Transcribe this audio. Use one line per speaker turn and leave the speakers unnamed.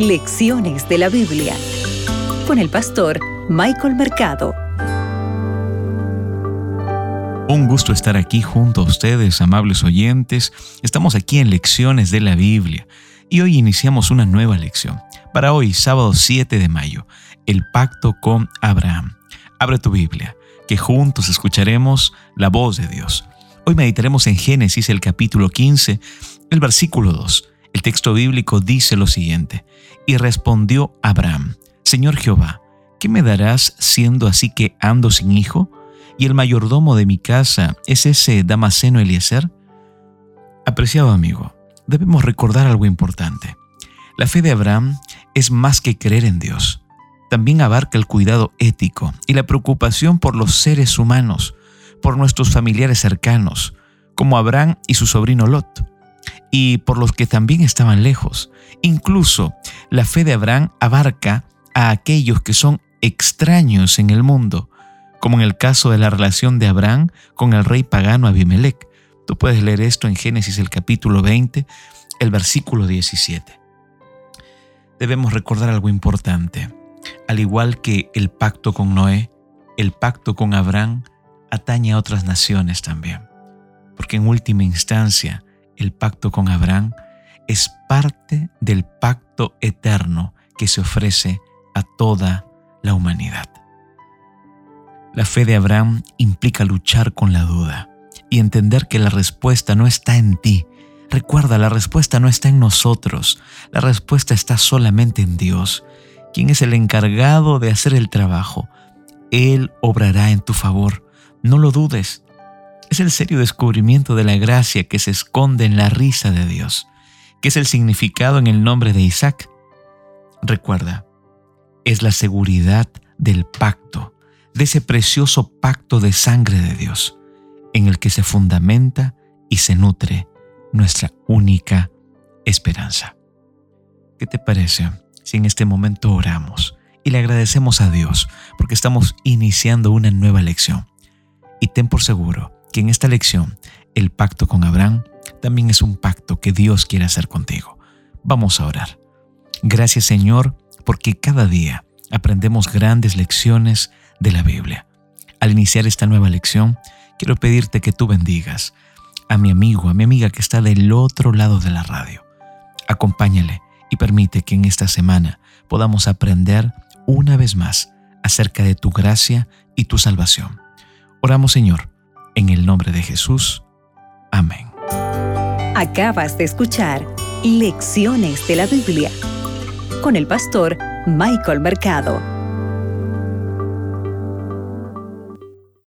Lecciones de la Biblia con el pastor Michael Mercado.
Un gusto estar aquí junto a ustedes, amables oyentes. Estamos aquí en Lecciones de la Biblia y hoy iniciamos una nueva lección. Para hoy, sábado 7 de mayo, el pacto con Abraham. Abre tu Biblia, que juntos escucharemos la voz de Dios. Hoy meditaremos en Génesis el capítulo 15, el versículo 2. El texto bíblico dice lo siguiente, y respondió Abraham, Señor Jehová, ¿qué me darás siendo así que ando sin hijo? ¿Y el mayordomo de mi casa es ese Damaseno Eliezer? Apreciado amigo, debemos recordar algo importante. La fe de Abraham es más que creer en Dios. También abarca el cuidado ético y la preocupación por los seres humanos, por nuestros familiares cercanos, como Abraham y su sobrino Lot y por los que también estaban lejos. Incluso la fe de Abraham abarca a aquellos que son extraños en el mundo, como en el caso de la relación de Abraham con el rey pagano Abimelech. Tú puedes leer esto en Génesis el capítulo 20, el versículo 17. Debemos recordar algo importante. Al igual que el pacto con Noé, el pacto con Abraham atañe a otras naciones también. Porque en última instancia, el pacto con Abraham es parte del pacto eterno que se ofrece a toda la humanidad. La fe de Abraham implica luchar con la duda y entender que la respuesta no está en ti. Recuerda, la respuesta no está en nosotros, la respuesta está solamente en Dios, quien es el encargado de hacer el trabajo. Él obrará en tu favor. No lo dudes, es el serio descubrimiento de la gracia que se esconde en la risa de Dios, que es el significado en el nombre de Isaac. Recuerda, es la seguridad del pacto, de ese precioso pacto de sangre de Dios, en el que se fundamenta y se nutre nuestra única esperanza. ¿Qué te parece si en este momento oramos y le agradecemos a Dios porque estamos iniciando una nueva lección? Y ten por seguro que en esta lección el pacto con Abraham también es un pacto que Dios quiere hacer contigo. Vamos a orar. Gracias Señor porque cada día aprendemos grandes lecciones de la Biblia. Al iniciar esta nueva lección, quiero pedirte que tú bendigas a mi amigo, a mi amiga que está del otro lado de la radio. Acompáñale y permite que en esta semana podamos aprender una vez más acerca de tu gracia y tu salvación. Oramos Señor en el nombre de Jesús. Amén.
Acabas de escuchar Lecciones de la Biblia con el pastor Michael Mercado.